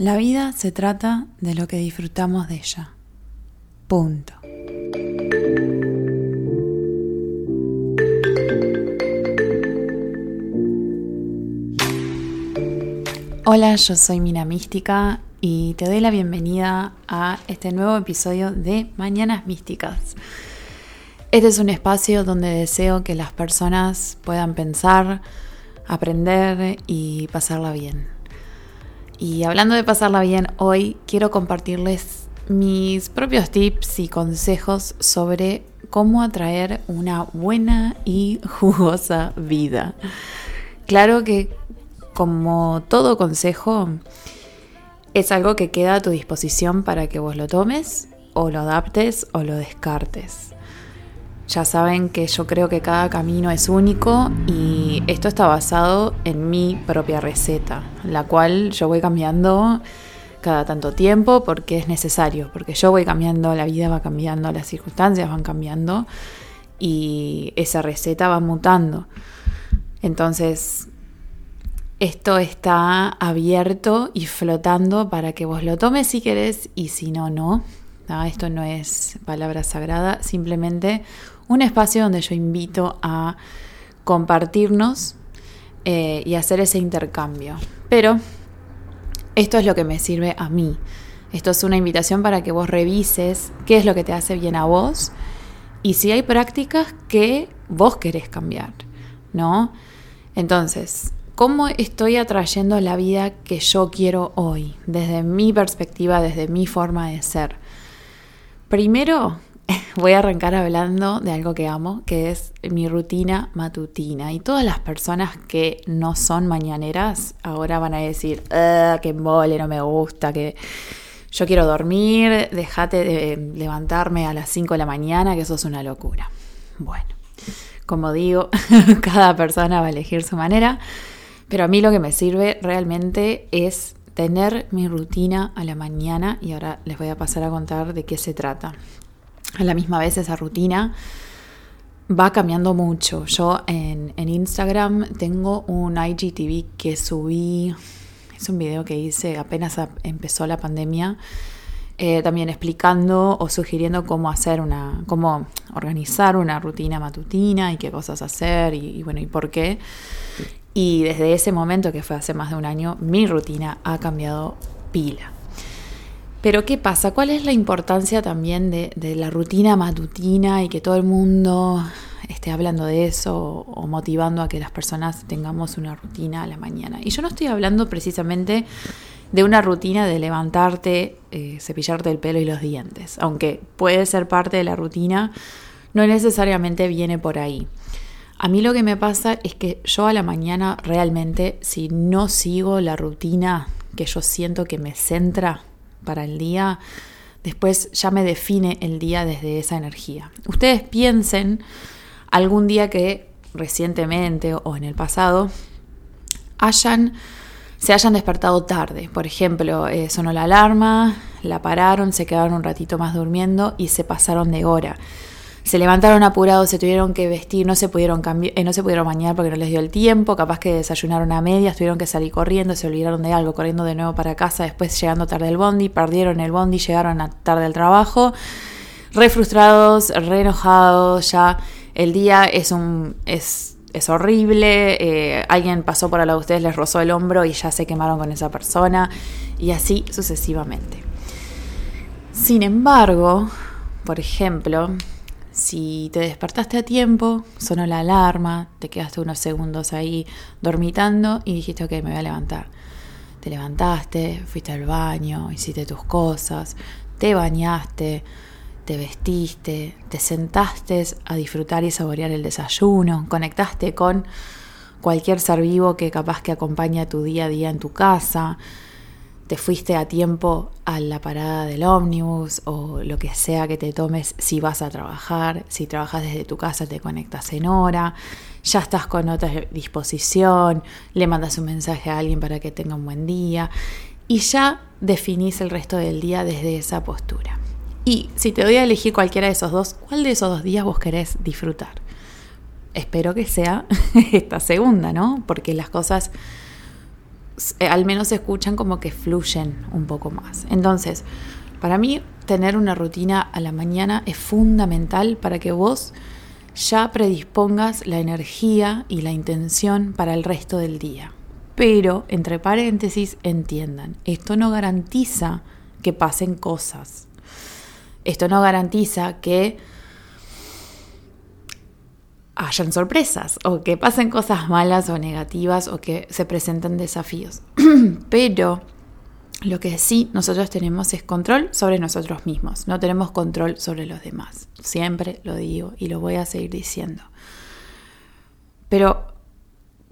La vida se trata de lo que disfrutamos de ella. Punto. Hola, yo soy Mina Mística y te doy la bienvenida a este nuevo episodio de Mañanas Místicas. Este es un espacio donde deseo que las personas puedan pensar, aprender y pasarla bien. Y hablando de pasarla bien, hoy quiero compartirles mis propios tips y consejos sobre cómo atraer una buena y jugosa vida. Claro que como todo consejo, es algo que queda a tu disposición para que vos lo tomes o lo adaptes o lo descartes. Ya saben que yo creo que cada camino es único y esto está basado en mi propia receta, la cual yo voy cambiando cada tanto tiempo porque es necesario, porque yo voy cambiando, la vida va cambiando, las circunstancias van cambiando y esa receta va mutando. Entonces, esto está abierto y flotando para que vos lo tomes si querés y si no, no. Esto no es palabra sagrada, simplemente un espacio donde yo invito a compartirnos eh, y hacer ese intercambio. Pero esto es lo que me sirve a mí. Esto es una invitación para que vos revises qué es lo que te hace bien a vos y si hay prácticas que vos querés cambiar, ¿no? Entonces, ¿cómo estoy atrayendo la vida que yo quiero hoy? Desde mi perspectiva, desde mi forma de ser. Primero, voy a arrancar hablando de algo que amo, que es mi rutina matutina. Y todas las personas que no son mañaneras ahora van a decir, ah, que mole, no me gusta, que yo quiero dormir, déjate de levantarme a las 5 de la mañana, que eso es una locura. Bueno, como digo, cada persona va a elegir su manera, pero a mí lo que me sirve realmente es tener mi rutina a la mañana y ahora les voy a pasar a contar de qué se trata a la misma vez esa rutina va cambiando mucho. Yo en, Instagram tengo un IGTV que subí, es un video que hice apenas empezó la pandemia, eh, también explicando o sugiriendo cómo hacer una, cómo organizar una rutina matutina y qué cosas hacer y bueno, y por qué. Y desde ese momento, que fue hace más de un año, mi rutina ha cambiado pila. Pero ¿qué pasa? ¿Cuál es la importancia también de, la rutina matutina y que todo el mundo esté hablando de eso o, motivando a que las personas tengamos una rutina a la mañana? Y yo no estoy hablando precisamente de una rutina de levantarte, eh, cepillarte el pelo y los dientes, aunque puede ser parte de la rutina, no necesariamente viene por ahí. A mí lo que me pasa es que yo a la mañana realmente, si no sigo la rutina que yo siento que me centra, para el día, después ya me define el día desde esa energía. Ustedes piensen algún día que recientemente o en el pasado hayan se hayan despertado tarde. Por ejemplo, eh, sonó la alarma, la pararon, se quedaron un ratito más durmiendo y se pasaron de hora se levantaron apurados, se tuvieron que vestir, no se pudieron cambiar, eh, no se pudieron bañar porque no les dio el tiempo, capaz que desayunaron a medias, tuvieron que salir corriendo, se olvidaron de algo, corriendo de nuevo para casa, después llegando tarde al bondi, perdieron el bondi, llegaron a tarde al trabajo, re frustrados, re enojados, ya el día es un es, es horrible, eh, alguien pasó por al lado de ustedes, les rozó el hombro y ya se quemaron con esa persona y así sucesivamente. Sin embargo, por ejemplo, si te despertaste a tiempo, sonó la alarma, te quedaste unos segundos ahí dormitando y dijiste, ok, me voy a levantar. Te levantaste, fuiste al baño, hiciste tus cosas, te bañaste, te vestiste, te sentaste a disfrutar y saborear el desayuno, conectaste con cualquier ser vivo que capaz que acompaña tu día a día en tu casa, te fuiste a tiempo a la parada del ómnibus o lo que sea que te tomes si vas a trabajar, si trabajas desde tu casa te conectas en hora, ya estás con otra disposición, le mandas un mensaje a alguien para que tenga un buen día y ya definís el resto del día desde esa postura. Y si te doy a elegir cualquiera de esos dos, ¿cuál de esos dos días vos querés disfrutar? Espero que sea esta segunda, ¿no? Porque las cosas eh, al menos se escuchan como que fluyen un poco más. Entonces, para mí, tener una rutina a la mañana es fundamental para que vos ya predispongas la energía y la intención para el resto del día. Pero, entre paréntesis, entiendan, esto no garantiza que pasen cosas. Esto no garantiza que hayan sorpresas o que pasen cosas malas o negativas o que se presenten desafíos. Pero lo que sí nosotros tenemos es control sobre nosotros mismos, no tenemos control sobre los demás. Siempre lo digo y lo voy a seguir diciendo. Pero,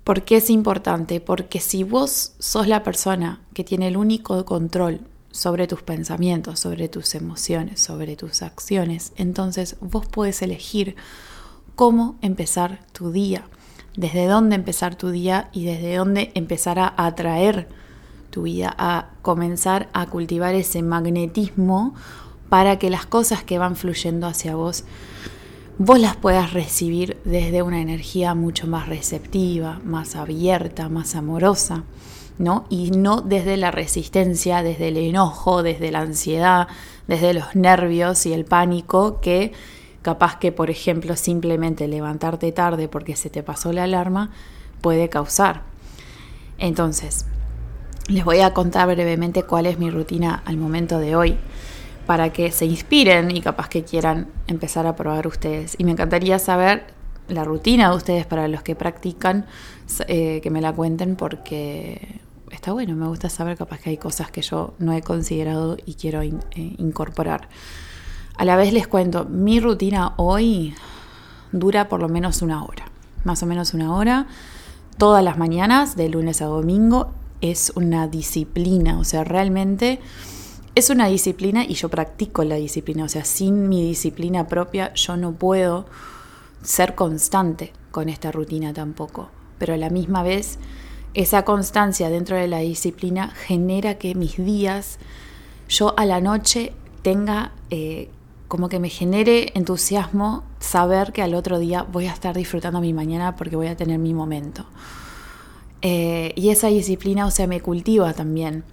¿por qué es importante? Porque si vos sos la persona que tiene el único control sobre tus pensamientos, sobre tus emociones, sobre tus acciones, entonces vos puedes elegir cómo empezar tu día, desde dónde empezar tu día y desde dónde empezar a atraer tu vida, a comenzar a cultivar ese magnetismo para que las cosas que van fluyendo hacia vos, vos las puedas recibir desde una energía mucho más receptiva, más abierta, más amorosa, ¿no? Y no desde la resistencia, desde el enojo, desde la ansiedad, desde los nervios y el pánico que capaz que, por ejemplo, simplemente levantarte tarde porque se te pasó la alarma puede causar. Entonces, les voy a contar brevemente cuál es mi rutina al momento de hoy para que se inspiren y capaz que quieran empezar a probar ustedes. Y me encantaría saber la rutina de ustedes para los que practican, eh, que me la cuenten porque está bueno, me gusta saber capaz que hay cosas que yo no he considerado y quiero eh, incorporar. A la vez les cuento, mi rutina hoy dura por lo menos una hora, más o menos una hora, todas las mañanas, de lunes a domingo, es una disciplina, o sea, realmente es una disciplina y yo practico la disciplina, o sea, sin mi disciplina propia yo no puedo ser constante con esta rutina tampoco, pero a la misma vez esa constancia dentro de la disciplina genera que mis días, yo a la noche tenga eh, como que me genere entusiasmo saber que al otro día voy a estar disfrutando mi mañana porque voy a tener mi momento. Eh, y esa disciplina, o sea, me cultiva también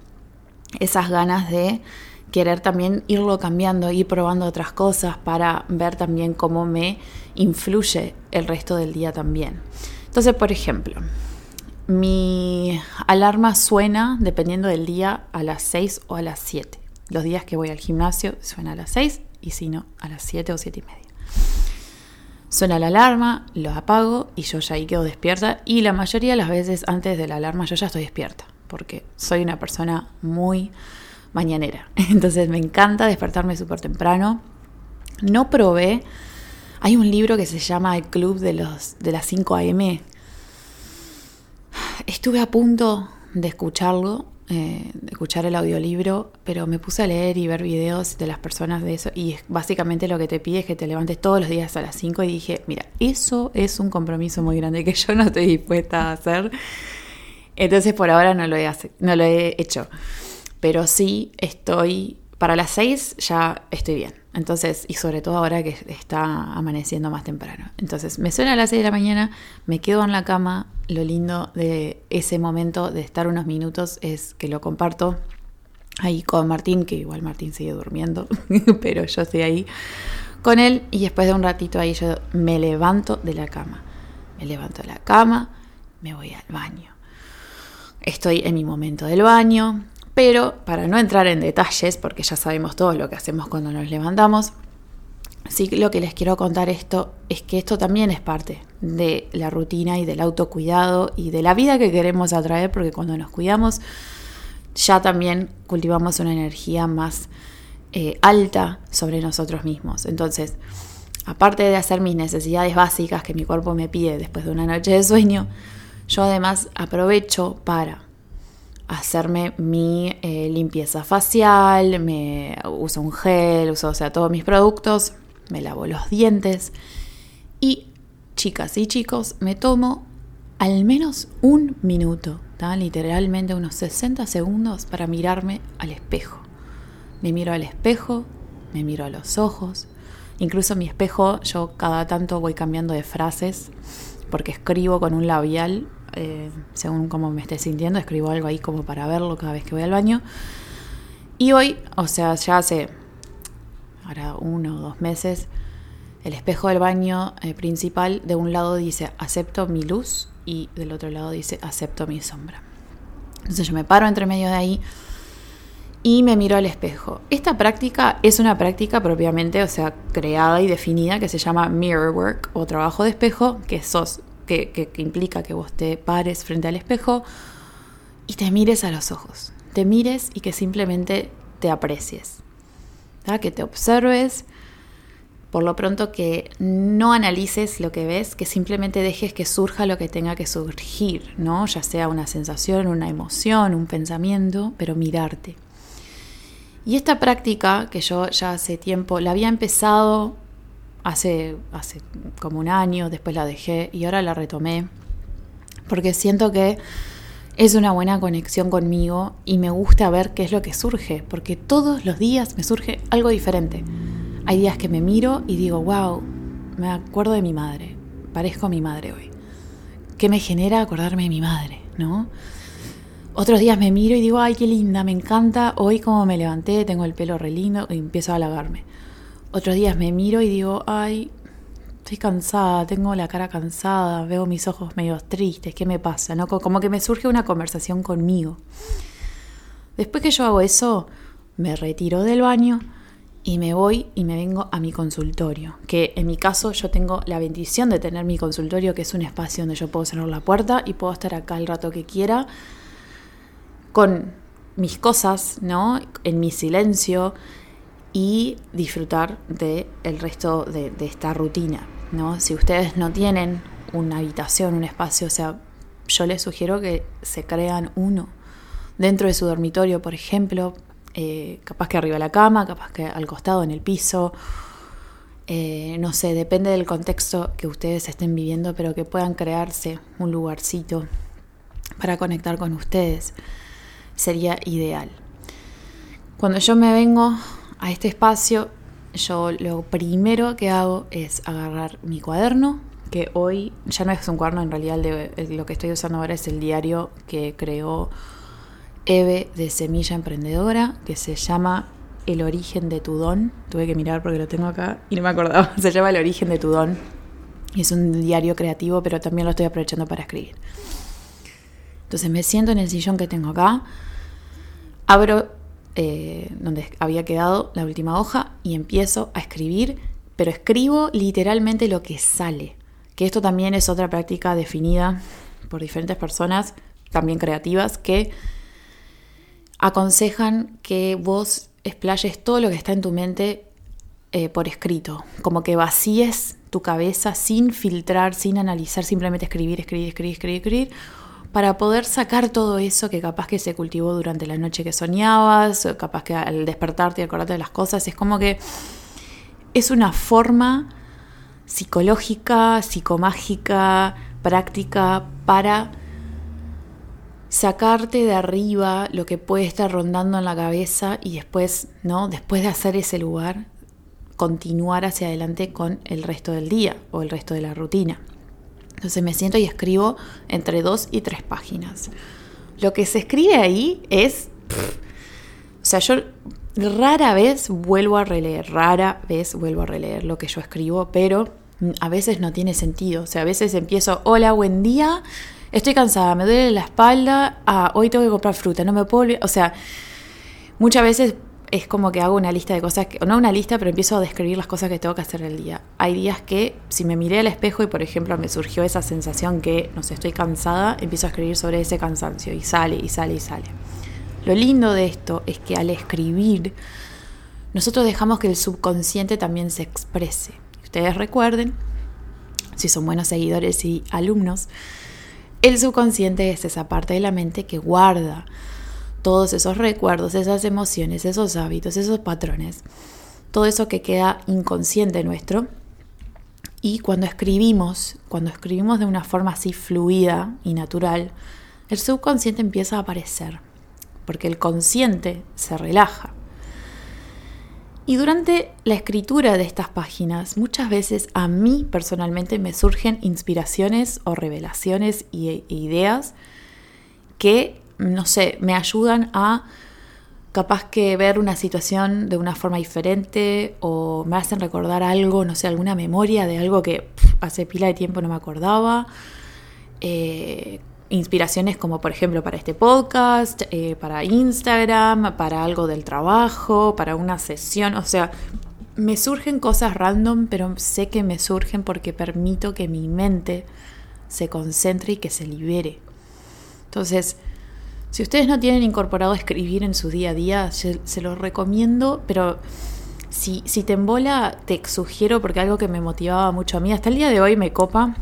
esas ganas de querer también irlo cambiando, ir probando otras cosas para ver también cómo me influye el resto del día también. Entonces, por ejemplo, mi alarma suena, dependiendo del día, a las 6 o a las 7. Los días que voy al gimnasio suena a las 6 y si no, a las 7 o 7 y media. Suena la alarma, lo apago y yo ya ahí quedo despierta y la mayoría de las veces antes de la alarma yo ya estoy despierta porque soy una persona muy mañanera. Entonces me encanta despertarme súper temprano. No probé, hay un libro que se llama El Club de, los, de las 5 a.m. Estuve a punto de escucharlo eh, escuchar el audiolibro, pero me puse a leer y ver videos de las personas de eso y básicamente lo que te pide es que te levantes todos los días a las 5 y dije, mira, eso es un compromiso muy grande que yo no estoy dispuesta a hacer. Entonces por ahora no lo he, no lo he hecho, pero sí estoy, para las 6 ya estoy bien. Entonces, y sobre todo ahora que está amaneciendo más temprano. Entonces, me suena a las 6 de la mañana, me quedo en la cama. Lo lindo de ese momento de estar unos minutos es que lo comparto ahí con Martín, que igual Martín sigue durmiendo, pero yo estoy ahí con él y después de un ratito ahí yo me levanto de la cama. Me levanto de la cama, me voy al baño. Estoy en mi momento del baño, pero para no entrar en detalles, porque ya sabemos todo lo que hacemos cuando nos levantamos, sí lo que les quiero contar esto es que esto también es parte de la rutina y del autocuidado y de la vida que queremos atraer, porque cuando nos cuidamos ya también cultivamos una energía más eh, alta sobre nosotros mismos. Entonces, aparte de hacer mis necesidades básicas que mi cuerpo me pide después de una noche de sueño, yo además aprovecho para hacerme mi eh, limpieza facial, me uso un gel, uso o sea, todos mis productos, me lavo los dientes. Y chicas y chicos, me tomo al menos un minuto, literalmente unos 60 segundos para mirarme al espejo. Me miro al espejo, me miro a los ojos, incluso mi espejo yo cada tanto voy cambiando de frases porque escribo con un labial eh, según cómo me esté sintiendo, escribo algo ahí como para verlo cada vez que voy al baño. Y hoy, o sea, ya hace ahora uno o dos meses, el espejo del baño eh, principal de un lado dice acepto mi luz y del otro lado dice acepto mi sombra. Entonces yo me paro entre medio de ahí y me miro al espejo. Esta práctica es una práctica propiamente, o sea, creada y definida que se llama mirror work o trabajo de espejo, que, sos, que, implica que vos te pares frente al espejo y te mires a los ojos. Te mires y que simplemente te aprecies. Que te observes, por lo pronto que no analices lo que ves, que simplemente dejes que surja lo que tenga que surgir, ¿no? Ya sea una sensación, una emoción, un pensamiento, pero mirarte. Y esta práctica, que yo ya hace tiempo, la había empezado hace, hace como un año, después la dejé y ahora la retomé, porque siento que es una buena conexión conmigo y me gusta ver qué es lo que surge, porque todos los días me surge algo diferente. Hay días que me miro y digo, wow, me acuerdo de mi madre, parezco a mi madre hoy. ¿Qué me genera acordarme de mi madre, no? Otros días me miro y digo, ay, qué linda, me encanta. Hoy como me levanté, tengo el pelo re lindo y empiezo a halagarme. Otros días me miro y digo, ay, estoy cansada, tengo la cara cansada, veo mis ojos medio tristes, ¿qué me pasa? ¿No? Como que me surge una conversación conmigo. Después que yo hago eso, me retiro del baño y me voy y me vengo a mi consultorio, que en mi caso yo tengo la bendición de tener mi consultorio, que es un espacio donde yo puedo cerrar la puerta y puedo estar acá el rato que quiera con mis cosas, ¿no? En mi silencio y disfrutar del el resto de, de, esta rutina, ¿no? Si ustedes no tienen una habitación, un espacio, o sea, yo les sugiero que se crean uno dentro de su dormitorio, por ejemplo, eh, capaz que arriba de la cama, capaz que al costado en el piso, eh, no sé, depende del contexto que ustedes estén viviendo, pero que puedan crearse un lugarcito para conectar con ustedes sería ideal. Cuando yo me vengo a este espacio, yo lo primero que hago es agarrar mi cuaderno, que hoy ya no es un cuaderno, en realidad lo que estoy usando ahora es el diario que creó Eve de Semilla Emprendedora, que se llama El origen de tu don. Tuve que mirar porque lo tengo acá y no me acordaba. Se llama El origen de tu don. Es un diario creativo, pero también lo estoy aprovechando para escribir. Entonces me siento en el sillón que tengo acá, abro eh, donde había quedado la última hoja y empiezo a escribir, pero escribo literalmente lo que sale. Que esto también es otra práctica definida por diferentes personas, también creativas, que aconsejan que vos explayes todo lo que está en tu mente eh, por escrito, como que vacíes tu cabeza sin filtrar, sin analizar, simplemente escribir, escribir, escribir, escribir, escribir para poder sacar todo eso que capaz que se cultivó durante la noche que soñabas, capaz que al despertarte y acordarte de las cosas, es como que es una forma psicológica, psicomágica, práctica para sacarte de arriba lo que puede estar rondando en la cabeza y después, ¿no? Después de hacer ese lugar, continuar hacia adelante con el resto del día o el resto de la rutina. Entonces me siento y escribo entre dos y tres páginas. Lo que se escribe ahí es... o sea, yo rara vez vuelvo a releer, rara vez vuelvo a releer lo que yo escribo, pero a veces no tiene sentido. O sea, a veces empiezo, hola, buen día, estoy cansada, me duele la espalda, ah, hoy tengo que comprar fruta, no me puedo... O sea, muchas veces es como que hago una lista de cosas, que, no una lista, pero empiezo a describir las cosas que tengo que hacer el día. Hay días que si me miré al espejo y por ejemplo me surgió esa sensación que, no sé, estoy cansada, empiezo a escribir sobre ese cansancio y sale y sale y sale. Lo lindo de esto es que al escribir, nosotros dejamos que el subconsciente también se exprese. Ustedes recuerden, si son buenos seguidores y alumnos, el subconsciente es esa parte de la mente que guarda todos esos recuerdos, esas emociones, esos hábitos, esos patrones, todo eso que queda inconsciente nuestro. Y cuando escribimos, cuando escribimos de una forma así fluida y natural, el subconsciente empieza a aparecer, porque el consciente se relaja. Y durante la escritura de estas páginas, muchas veces a mí personalmente me surgen inspiraciones o revelaciones e ideas que, no sé, me ayudan a capaz que ver una situación de una forma diferente o me hacen recordar algo, no sé, alguna memoria de algo que hace pila de tiempo no me acordaba. Eh, inspiraciones como por ejemplo para este podcast, eh, para Instagram, para algo del trabajo, para una sesión, o sea, me surgen cosas random, pero sé que me surgen porque permito que mi mente se concentre y que se libere. Entonces, si ustedes no tienen incorporado escribir en su día a día, se, se los recomiendo, pero si, si te embola, te sugiero, porque algo que me motivaba mucho a mí, hasta el día de hoy me copa,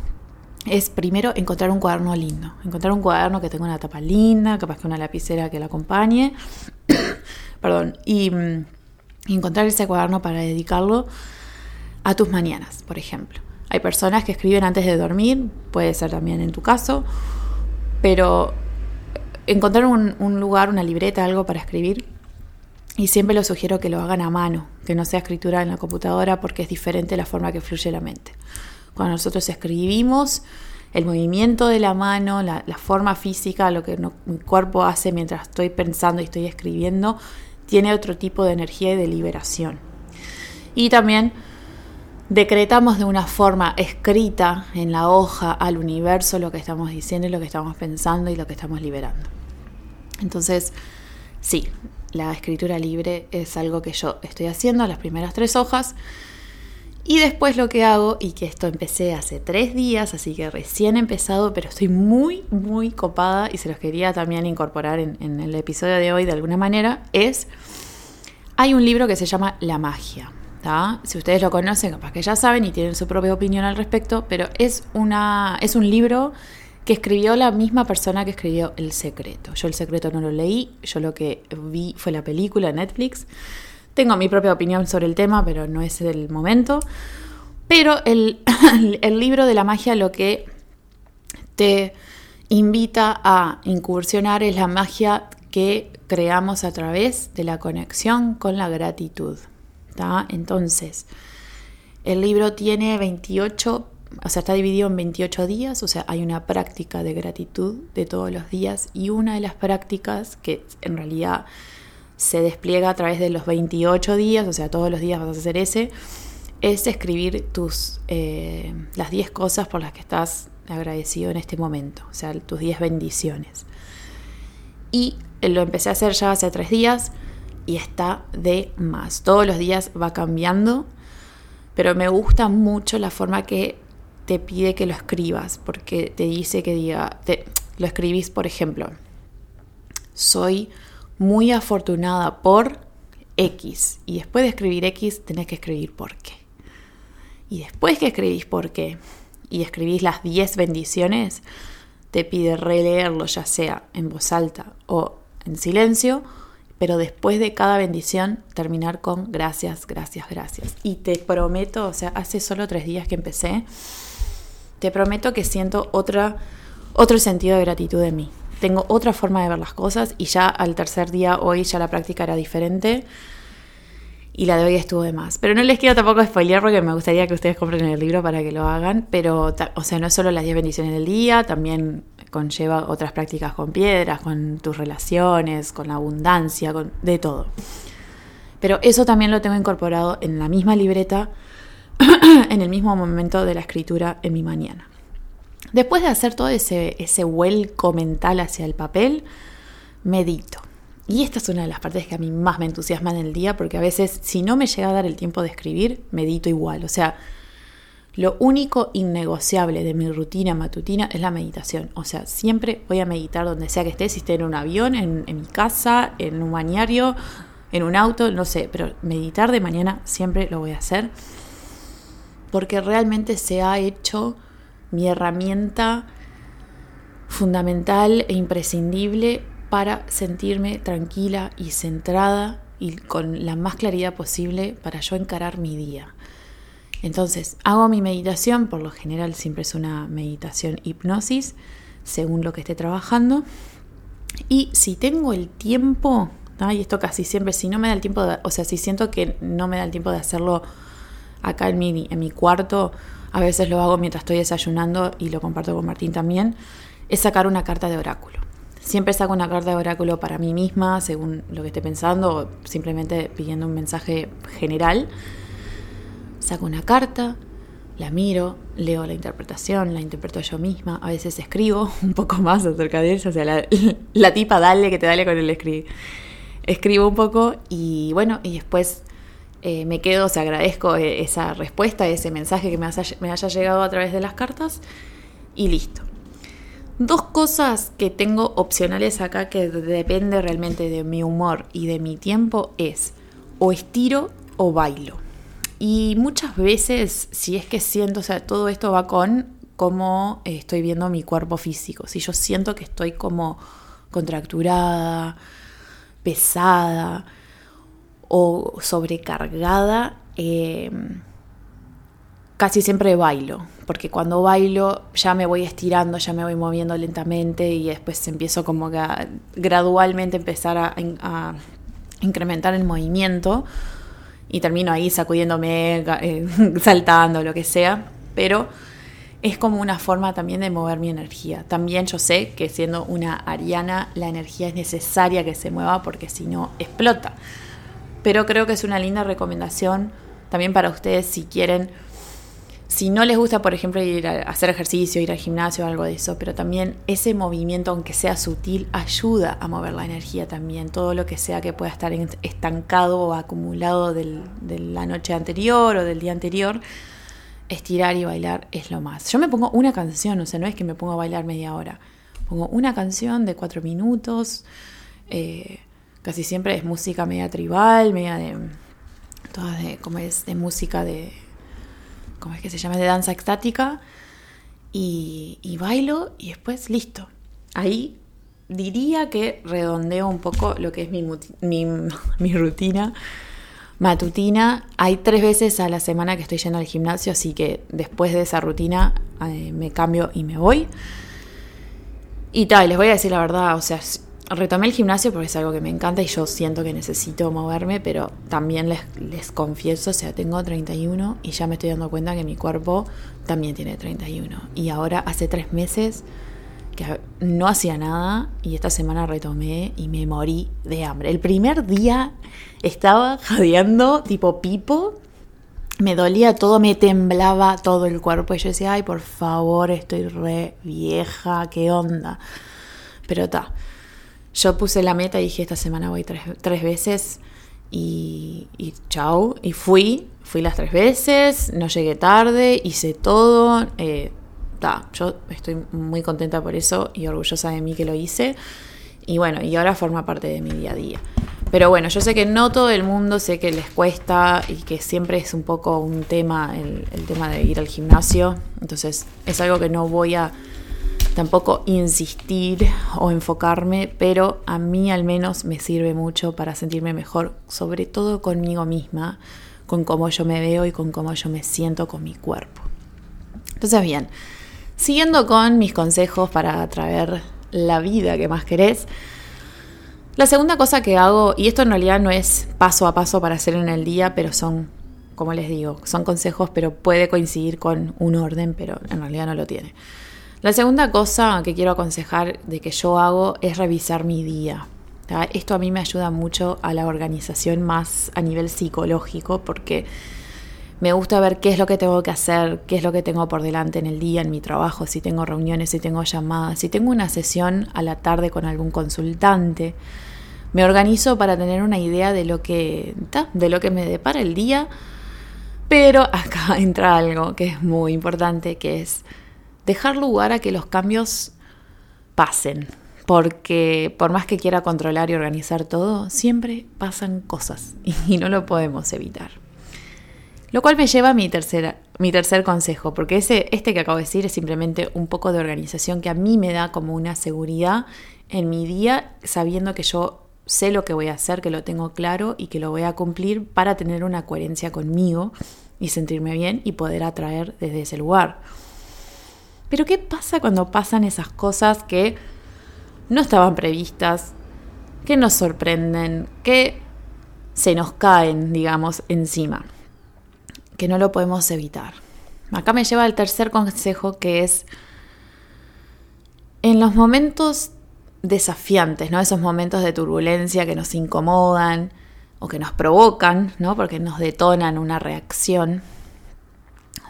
es primero encontrar un cuaderno lindo. Encontrar un cuaderno que tenga una tapa linda, capaz que una lapicera que la acompañe. Perdón. Y, mm, encontrar ese cuaderno para dedicarlo a tus mañanas, por ejemplo. Hay personas que escriben antes de dormir, puede ser también en tu caso, pero encontrar un, lugar, una libreta, algo para escribir. Y siempre lo sugiero que lo hagan a mano, que no sea escritura en la computadora porque es diferente la forma que fluye la mente. Cuando nosotros escribimos, el movimiento de la mano, la, forma física, lo que mi cuerpo hace mientras estoy pensando y estoy escribiendo, tiene otro tipo de energía y de liberación. Y también decretamos de una forma escrita en la hoja al universo lo que estamos diciendo y lo que estamos pensando y lo que estamos liberando. Entonces, sí, la escritura libre es algo que yo estoy haciendo, las primeras tres hojas. Y después lo que hago, y que esto empecé hace tres días, así que recién he empezado, pero estoy muy, muy copada y se los quería también incorporar en, el episodio de hoy de alguna manera, es, hay un libro que se llama La magia. Si ustedes lo conocen, capaz que ya saben y tienen su propia opinión al respecto, pero es, una, es un libro que escribió la misma persona que escribió El Secreto. Yo El Secreto no lo leí, yo lo que vi fue la película Netflix. Tengo mi propia opinión sobre el tema, pero no es el momento. Pero el, libro de la magia lo que te invita a incursionar es la magia que creamos a través de la conexión con la gratitud. Entonces, el libro tiene 28, o sea, está dividido en 28 días, o sea, hay una práctica de gratitud de todos los días y una de las prácticas que en realidad se despliega a través de los 28 días, o sea, todos los días vas a hacer ese, es escribir tus, eh, las 10 cosas por las que estás agradecido en este momento, o sea, tus 10 bendiciones. Y lo empecé a hacer ya hace 3 días y está de más. Todos los días va cambiando, pero me gusta mucho la forma que te pide que lo escribas, porque te dice que diga, te, lo escribís, por ejemplo, soy muy afortunada por X. Y después de escribir X, tenés que escribir por qué. Y después que escribís por qué y escribís las 10 bendiciones, te pide releerlo ya sea en voz alta o en silencio, pero después de cada bendición terminar con gracias, gracias, gracias. Y te prometo, o sea, hace solo tres días que empecé, te prometo que siento otra, otro sentido de gratitud en mí tengo otra forma de ver las cosas y ya al tercer día, hoy ya la práctica era diferente y la de hoy estuvo de más. Pero no les quiero tampoco spoilear porque me gustaría que ustedes compren el libro para que lo hagan, pero o sea, no solo las 10 bendiciones del día, también conlleva otras prácticas con piedras, con tus relaciones, con la abundancia, con de todo. Pero eso también lo tengo incorporado en la misma libreta en el mismo momento de la escritura en mi mañana. Después de hacer todo ese, ese vuelco mental hacia el papel, medito. Y esta es una de las partes que a mí más me entusiasman en el día, porque a veces si no me llega a dar el tiempo de escribir, medito igual. O sea, lo único innegociable de mi rutina matutina es la meditación. O sea, siempre voy a meditar donde sea que esté, si esté en un avión, en, mi casa, en un bañario, en un auto, no sé, pero meditar de mañana siempre lo voy a hacer, porque realmente se ha hecho mi herramienta fundamental e imprescindible para sentirme tranquila y centrada y con la más claridad posible para yo encarar mi día. Entonces, hago mi meditación, por lo general siempre es una meditación hipnosis, según lo que esté trabajando. Y si tengo el tiempo, Y esto casi siempre, si no me da el tiempo, de, o sea, si siento que no me da el tiempo de hacerlo acá en mi, en mi cuarto, a veces lo hago mientras estoy desayunando y lo comparto con Martín también, es sacar una carta de oráculo. Siempre saco una carta de oráculo para mí misma, según lo que esté pensando, o simplemente pidiendo un mensaje general. Saco una carta, la miro, leo la interpretación, la interpreto yo misma, a veces escribo un poco más acerca de ella, o sea, la, tipa dale que te dale con el escribir. Escribo un poco y bueno, y después eh, me quedo, o sea, agradezco eh, esa respuesta, ese mensaje que me me haya llegado a través de las cartas y listo. Dos cosas que tengo opcionales acá que depende realmente de mi humor y de mi tiempo es o estiro o bailo. Y muchas veces, si es que siento, o sea, todo esto va con cómo estoy viendo mi cuerpo físico. Si yo siento que estoy como contracturada, pesada o sobrecargada, eh, casi siempre bailo, porque cuando bailo ya me voy estirando, ya me voy moviendo lentamente y después empiezo como que a, gradualmente empezar a, incrementar el movimiento y termino ahí sacudiéndome, eh, saltando, lo que sea, pero es como una forma también de mover mi energía. También yo sé que siendo una ariana la energía es necesaria que se mueva porque si no explota. Pero creo que es una linda recomendación también para ustedes si quieren si no les gusta, por ejemplo, ir a hacer ejercicio, ir al gimnasio algo de eso, pero también ese movimiento, aunque sea sutil, ayuda a mover la energía también. Todo lo que sea que pueda estar estancado o acumulado de la noche anterior o del día anterior, estirar y bailar es lo más. Yo me pongo una canción, o sea, no es que me pongo a bailar media hora. Pongo una canción de cuatro minutos. Eh, casi siempre es música media tribal, media de. Todas de. como es? De música de ¿cómo es que se llama? De danza extática. Y, bailo y después listo. Ahí diría que redondeo un poco lo que es mi, mi, rutina matutina. Hay tres veces a la semana que estoy yendo al gimnasio, así que después de esa rutina eh, me cambio y me voy. Y tal, les voy a decir la verdad, o sea, retomé el gimnasio porque es algo que me encanta y yo siento que necesito moverme, pero también les, les confieso, o sea, tengo 31 y ya me estoy dando cuenta que mi cuerpo también tiene 31. Y ahora hace tres meses que no hacía nada y esta semana retomé y me morí de hambre. El primer día estaba jadeando tipo pipo, me dolía todo, me temblaba todo el cuerpo y yo decía, ay, por favor, estoy re vieja, ¿qué onda? Pero está yo puse la meta y dije, esta semana voy tres, veces y, y chau. Y fui, fui las tres veces, no llegué tarde, hice todo. Eh, yo estoy muy contenta por eso y orgullosa de mí que lo hice. Y bueno, y ahora forma parte de mi día a día. Pero bueno, yo sé que no todo el mundo, sé que les cuesta y que siempre es un poco un tema, el tema de ir al gimnasio. Entonces es algo que no voy a tampoco insistir o enfocarme, pero a mí al menos me sirve mucho para sentirme mejor, sobre todo conmigo misma, con cómo yo me veo y con cómo yo me siento con mi cuerpo. Entonces bien, siguiendo con mis consejos para atraer la vida que más querés, la segunda cosa que hago, y esto en realidad no es paso a paso para hacer en el día, pero son, como les digo, son consejos, pero puede coincidir con un orden, pero en realidad no lo tiene. La segunda cosa que quiero aconsejar de que yo hago es revisar mi día. Esto a mí me ayuda mucho a la organización más a nivel psicológico porque me gusta ver qué es lo que tengo que hacer, qué es lo que tengo por delante en el día, en mi trabajo, si tengo reuniones, si tengo llamadas, si tengo una sesión a la tarde con algún consultante. Me organizo para tener una idea de lo que, de lo que me depara el día. Pero acá entra algo que es muy importante, que es dejar lugar a que los cambios pasen, porque por más que quiera controlar y organizar todo, siempre pasan cosas y no lo podemos evitar. Lo cual me lleva a mi, tercera, mi tercer consejo, porque ese, este que acabo de decir es simplemente un poco de organización que a mí me da como una seguridad en mi día, sabiendo que yo sé lo que voy a hacer, que lo tengo claro y que lo voy a cumplir para tener una coherencia conmigo y sentirme bien y poder atraer desde ese lugar. Pero ¿qué pasa cuando pasan esas cosas que no estaban previstas, que nos sorprenden, que se nos caen, digamos, encima, que no lo podemos evitar. Acá me lleva al tercer consejo que es en los momentos desafiantes, ¿no? Esos momentos de turbulencia que nos incomodan o que nos provocan, ¿no? Porque nos detonan una reacción.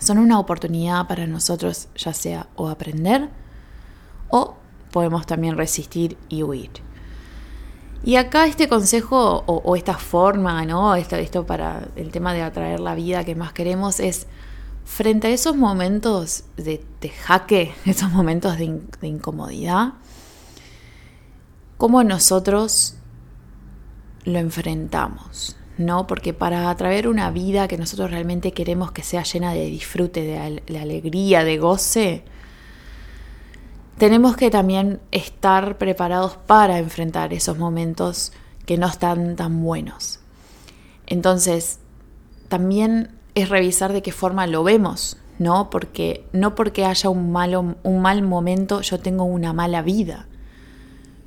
Son una oportunidad para nosotros, ya sea o aprender o podemos también resistir y huir. Y acá este consejo o, esta forma, ¿no? Esto, para el tema de atraer la vida que más queremos es frente a esos momentos de, jaque, esos momentos de, de, incomodidad, cómo nosotros lo enfrentamos, ¿no? Porque para atraer una vida que nosotros realmente queremos que sea llena de disfrute, de, de alegría, de goce, tenemos que también estar preparados para enfrentar esos momentos que no están tan buenos. Entonces, también es revisar de qué forma lo vemos, ¿no? Porque no porque haya un, malo, un mal momento yo tengo una mala vida.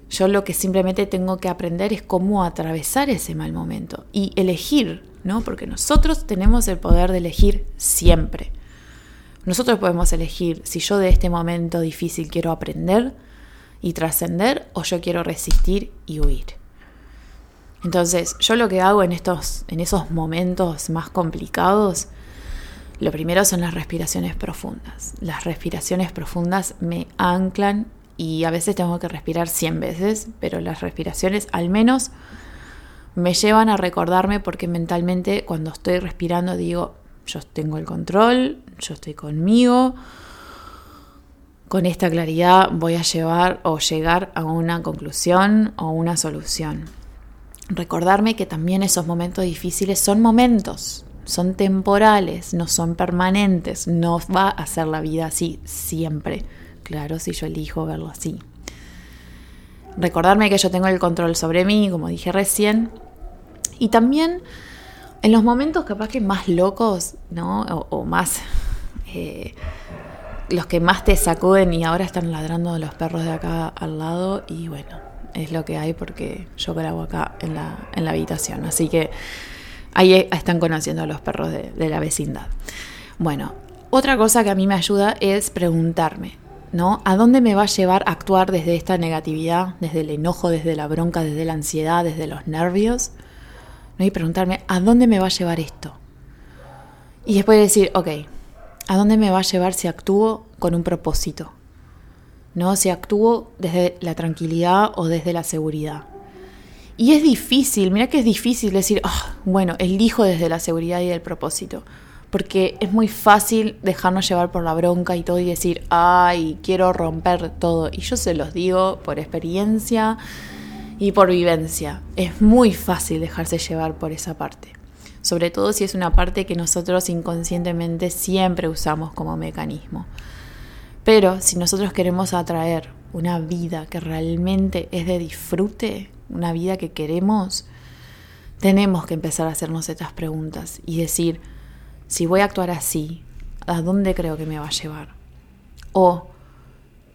Yo lo que simplemente tengo que aprender es cómo atravesar ese mal momento y elegir, ¿no? Porque nosotros tenemos el poder de elegir siempre. Nosotros podemos elegir si yo de este momento difícil quiero aprender y trascender o yo quiero resistir y huir. Entonces, yo lo que hago en, estos, en esos momentos más complicados, lo primero son las respiraciones profundas. Las respiraciones profundas me anclan y a veces tengo que respirar 100 veces, pero las respiraciones al menos me llevan a recordarme porque mentalmente cuando estoy respirando digo, yo tengo el control, yo estoy conmigo. Con esta claridad voy a llevar o llegar a una conclusión o una solución. Recordarme que también esos momentos difíciles son momentos, son temporales, no son permanentes, no va a ser la vida así siempre. Claro, si yo elijo verlo así. Recordarme que yo tengo el control sobre mí, como dije recién. Y también en los momentos capaz que más locos, ¿no? O, más... Eh, los que más te sacuden y ahora están ladrando los perros de acá al lado y bueno, es lo que hay porque yo grabo acá en la, en la habitación. Así que ahí están conociendo a los perros de, de la vecindad. Bueno, otra cosa que a mí me ayuda es preguntarme, ¿no? ¿A dónde me va a llevar actuar desde esta negatividad, desde el enojo, desde la bronca, desde la ansiedad, desde los nervios? ¿no? y preguntarme, ¿a dónde me va a llevar esto? Y después decir, ok, ¿a dónde me va a llevar si actúo con un propósito? ¿No? Si actúo desde la tranquilidad o desde la seguridad. Y es difícil, mira que es difícil decir, oh, bueno, elijo desde la seguridad y el propósito. Porque es muy fácil dejarnos llevar por la bronca y todo y decir, ay, quiero romper todo. Y yo se los digo por experiencia y por vivencia. Es muy fácil dejarse llevar por esa parte, sobre todo si es una parte que nosotros inconscientemente siempre usamos como mecanismo. Pero si nosotros queremos atraer una vida que realmente es de disfrute, una vida que queremos, tenemos que empezar a hacernos estas preguntas y decir, si voy a actuar así, ¿a dónde creo que me va a llevar? O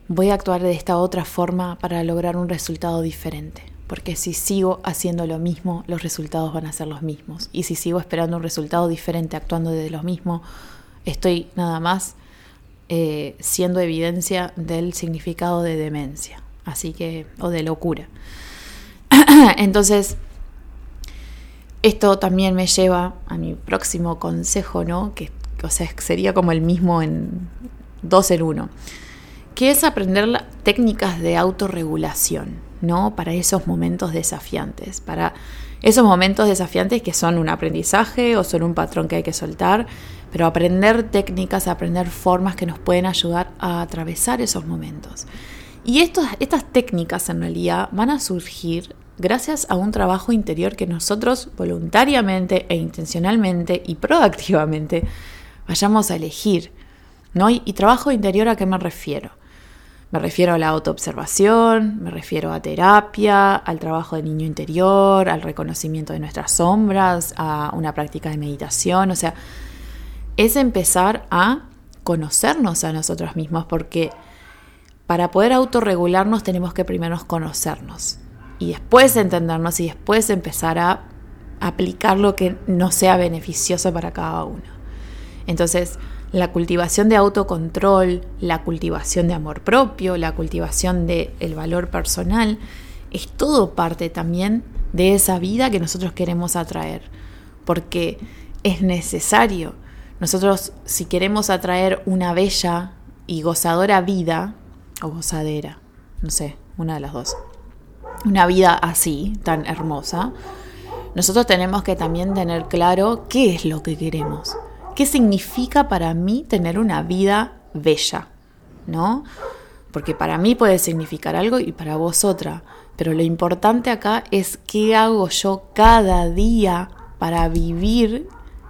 voy a actuar de esta otra forma para lograr un resultado diferente porque si sigo haciendo lo mismo, los resultados van a ser los mismos. Y si sigo esperando un resultado diferente, actuando de lo mismo, estoy nada más eh, siendo evidencia del significado de demencia, así que, o de locura. Entonces, esto también me lleva a mi próximo consejo, ¿no? Que, o sea, sería como el mismo en dos en uno, que es aprender técnicas de autorregulación. ¿no? Para esos momentos desafiantes, para esos momentos desafiantes que son un aprendizaje o son un patrón que hay que soltar, pero aprender técnicas, aprender formas que nos pueden ayudar a atravesar esos momentos. Y estas técnicas en realidad van a surgir gracias a un trabajo interior que nosotros voluntariamente e intencionalmente y proactivamente vayamos a elegir. ¿no? y trabajo interior a qué me refiero? Me refiero a la autoobservación, me refiero a terapia, al trabajo del niño interior, al reconocimiento de nuestras sombras, a una práctica de meditación. O sea, es empezar a conocernos a nosotros mismos porque para poder autorregularnos tenemos que primero conocernos. Y después entendernos y después empezar a aplicar lo que no sea beneficioso para cada uno. Entonces, la cultivación de autocontrol, la cultivación de amor propio, la cultivación del el valor personal, es todo parte también de esa vida que nosotros queremos atraer, porque es necesario. Nosotros, si queremos atraer una bella y gozadora vida, o gozadera, no sé, una de las dos, una vida así, tan hermosa, nosotros tenemos que también tener claro qué es lo que queremos, qué significa para mí tener una vida bella, ¿no? Porque para mí puede significar algo y para vos otra, pero lo importante acá es qué hago yo cada día para vivir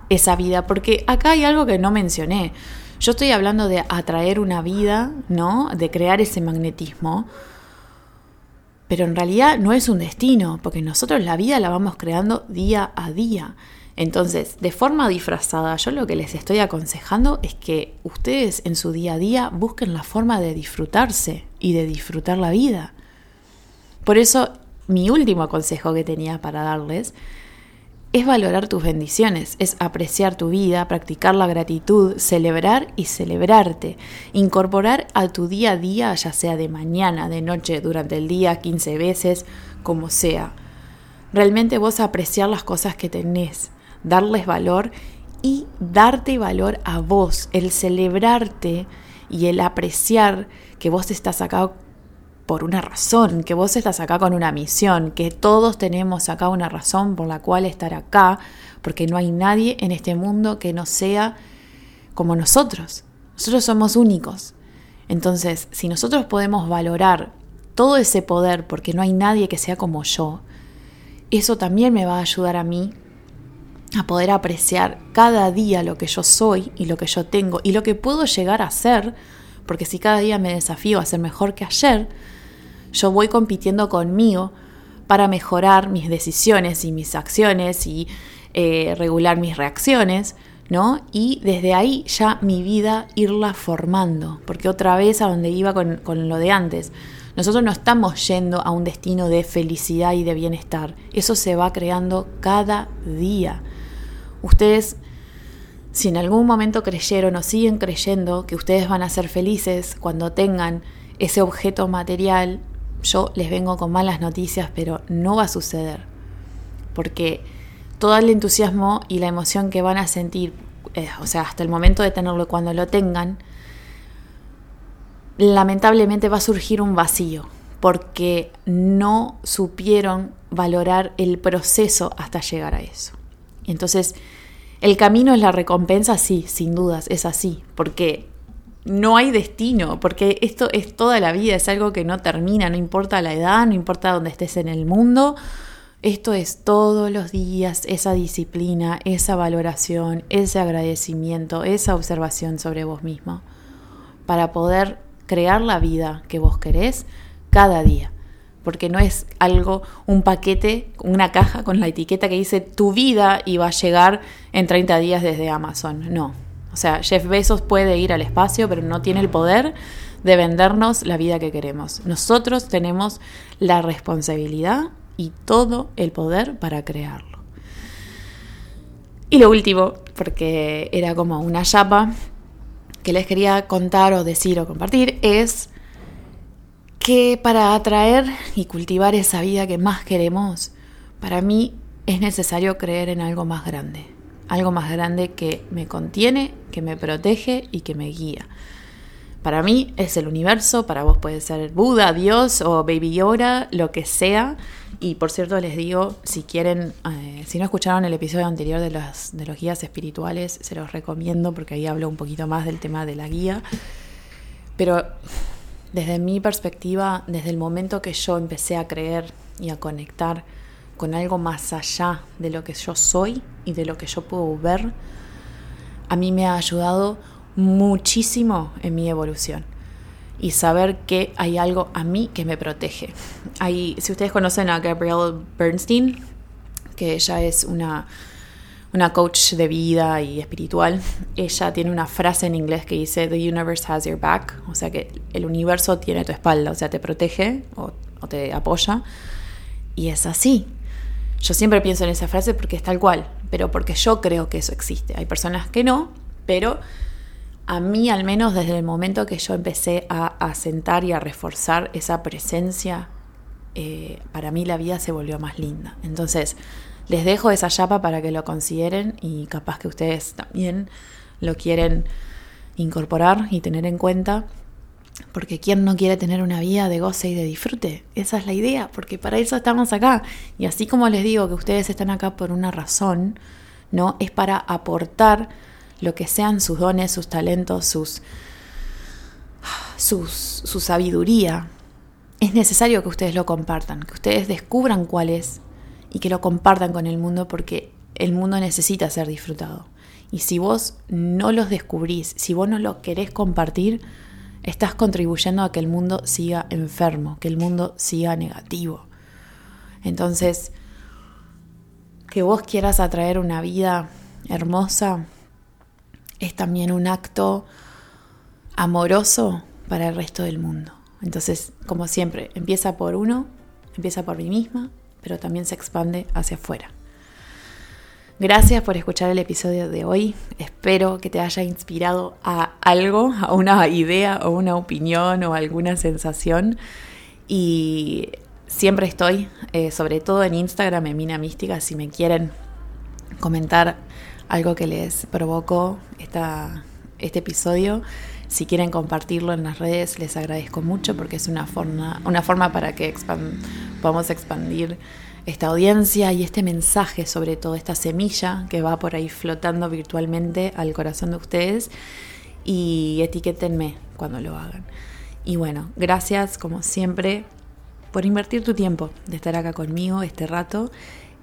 esa vida, porque acá hay algo que no mencioné. Yo estoy hablando de atraer una vida, ¿no? De crear ese magnetismo pero en realidad no es un destino, porque nosotros la vida la vamos creando día a día. Entonces, de forma disfrazada, yo lo que les estoy aconsejando es que ustedes en su día a día busquen la forma de disfrutarse y de disfrutar la vida. Por eso, mi último consejo que tenía para darles es valorar tus bendiciones, es apreciar tu vida, practicar la gratitud, celebrar y celebrarte, incorporar a tu día a día, ya sea de mañana, de noche, durante el día, 15 veces, como sea. Realmente vos apreciar las cosas que tenés, darles valor y darte valor a vos, el celebrarte y el apreciar que vos estás acá por una razón, que vos estás acá con una misión, que todos tenemos acá una razón por la cual estar acá, porque no hay nadie en este mundo que no sea como nosotros. Nosotros somos únicos. Entonces, si nosotros podemos valorar todo ese poder porque no hay nadie que sea como yo, eso también me va a ayudar a mí a poder apreciar cada día lo que yo soy y lo que yo tengo y lo que puedo llegar a ser, porque si cada día me desafío a ser mejor que ayer, yo voy compitiendo conmigo para mejorar mis decisiones y mis acciones y eh, regular mis reacciones, ¿no? Y desde ahí ya mi vida irla formando, porque otra vez a donde iba con, con lo de antes, nosotros no estamos yendo a un destino de felicidad y de bienestar, eso se va creando cada día. Ustedes si en algún momento creyeron o siguen creyendo que ustedes van a ser felices cuando tengan ese objeto material yo les vengo con malas noticias, pero no va a suceder. Porque todo el entusiasmo y la emoción que van a sentir, eh, o sea, hasta el momento de tenerlo cuando lo tengan, lamentablemente va a surgir un vacío, porque no supieron valorar el proceso hasta llegar a eso. Entonces, el camino es la recompensa, sí, sin dudas, es así, porque no hay destino, porque esto es toda la vida, es algo que no termina, no importa la edad, no importa dónde estés en el mundo. Esto es todos los días esa disciplina, esa valoración, ese agradecimiento, esa observación sobre vos mismo, para poder crear la vida que vos querés cada día. Porque no es algo, un paquete, una caja con la etiqueta que dice tu vida y va a llegar en 30 días desde Amazon. No, o sea, Jeff Bezos puede ir al espacio, pero no tiene el poder de vendernos la vida que queremos. Nosotros tenemos la responsabilidad y todo el poder para crearlo. Y lo último, porque era como una chapa que les quería contar o decir o compartir, es que para atraer y cultivar esa vida que más queremos, para mí es necesario creer en algo más grande algo más grande que me contiene, que me protege y que me guía. Para mí es el universo, para vos puede ser Buda, Dios o Baby Yoda, lo que sea. Y por cierto les digo, si quieren, eh, si no escucharon el episodio anterior de los, de los guías espirituales, se los recomiendo porque ahí hablo un poquito más del tema de la guía. Pero desde mi perspectiva, desde el momento que yo empecé a creer y a conectar con algo más allá de lo que yo soy y de lo que yo puedo ver, a mí me ha ayudado muchísimo en mi evolución y saber que hay algo a mí que me protege. Hay, si ustedes conocen a Gabrielle Bernstein, que ella es una, una coach de vida y espiritual, ella tiene una frase en inglés que dice, The universe has your back, o sea que el universo tiene tu espalda, o sea, te protege o, o te apoya Y es así. Yo siempre pienso en esa frase porque es tal cual, pero porque yo creo que eso existe. Hay personas que no, pero a mí al menos desde el momento que yo empecé a asentar y a reforzar esa presencia, eh, para mí la vida se volvió más linda. Entonces, les dejo esa chapa para que lo consideren y capaz que ustedes también lo quieren incorporar y tener en cuenta. Porque ¿quién no quiere tener una vida de goce y de disfrute? Esa es la idea, porque para eso estamos acá. Y así como les digo que ustedes están acá por una razón, ¿no? Es para aportar lo que sean sus dones, sus talentos, sus, sus, su sabiduría. Es necesario que ustedes lo compartan, que ustedes descubran cuál es y que lo compartan con el mundo porque el mundo necesita ser disfrutado. Y si vos no los descubrís, si vos no lo querés compartir, estás contribuyendo a que el mundo siga enfermo, que el mundo siga negativo. Entonces, que vos quieras atraer una vida hermosa es también un acto amoroso para el resto del mundo. Entonces, como siempre, empieza por uno, empieza por mí misma, pero también se expande hacia afuera. Gracias por escuchar el episodio de hoy. Espero que te haya inspirado a algo, a una idea o una opinión o alguna sensación. Y siempre estoy, eh, sobre todo en Instagram, en Mística, si me quieren comentar algo que les provocó esta, este episodio. Si quieren compartirlo en las redes, les agradezco mucho porque es una forma, una forma para que podamos expandir esta audiencia y este mensaje, sobre todo esta semilla que va por ahí flotando virtualmente al corazón de ustedes y etiquétenme cuando lo hagan. Y bueno, gracias como siempre por invertir tu tiempo de estar acá conmigo este rato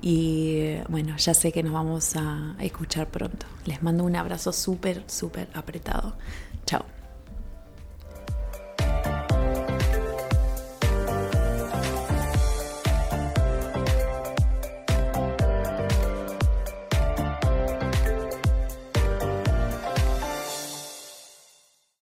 y bueno, ya sé que nos vamos a escuchar pronto. Les mando un abrazo súper, súper apretado. Chao.